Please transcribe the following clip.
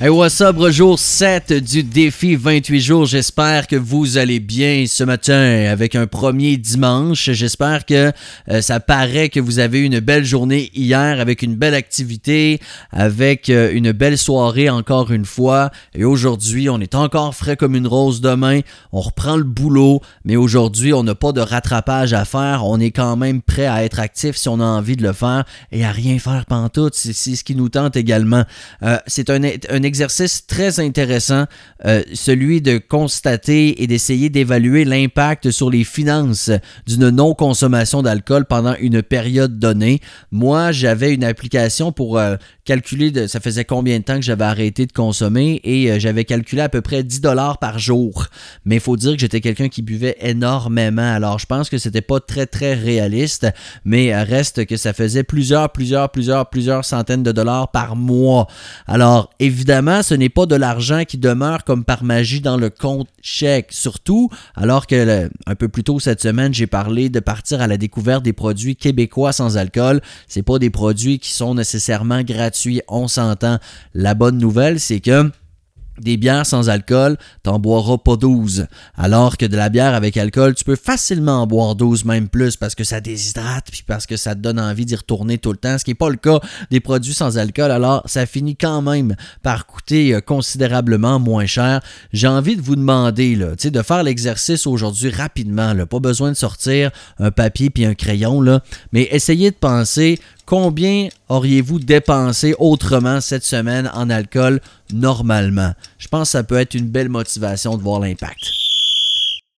Hey, what's up, jour 7 du défi 28 jours. J'espère que vous allez bien ce matin avec un premier dimanche. J'espère que euh, ça paraît que vous avez eu une belle journée hier avec une belle activité, avec euh, une belle soirée encore une fois. Et aujourd'hui, on est encore frais comme une rose demain. On reprend le boulot, mais aujourd'hui, on n'a pas de rattrapage à faire. On est quand même prêt à être actif si on a envie de le faire et à rien faire pantoute. C'est ce qui nous tente également. Euh, c'est un, un exercice très intéressant, euh, celui de constater et d'essayer d'évaluer l'impact sur les finances d'une non-consommation d'alcool pendant une période donnée. Moi, j'avais une application pour euh, calculer, de, ça faisait combien de temps que j'avais arrêté de consommer et euh, j'avais calculé à peu près 10 dollars par jour. Mais il faut dire que j'étais quelqu'un qui buvait énormément. Alors, je pense que c'était pas très, très réaliste, mais reste que ça faisait plusieurs, plusieurs, plusieurs, plusieurs centaines de dollars par mois. Alors, évidemment, ce n'est pas de l'argent qui demeure comme par magie dans le compte chèque. Surtout, alors que un peu plus tôt cette semaine, j'ai parlé de partir à la découverte des produits québécois sans alcool. C'est pas des produits qui sont nécessairement gratuits. On s'entend. La bonne nouvelle, c'est que des bières sans alcool, t'en boiras pas 12. Alors que de la bière avec alcool, tu peux facilement en boire 12, même plus, parce que ça déshydrate, puis parce que ça te donne envie d'y retourner tout le temps, ce qui n'est pas le cas des produits sans alcool. Alors, ça finit quand même par coûter euh, considérablement moins cher. J'ai envie de vous demander, là, de faire l'exercice aujourd'hui rapidement, là, pas besoin de sortir un papier puis un crayon, là, mais essayez de penser combien auriez-vous dépensé autrement cette semaine en alcool normalement? Je pense que ça peut être une belle motivation de voir l'impact.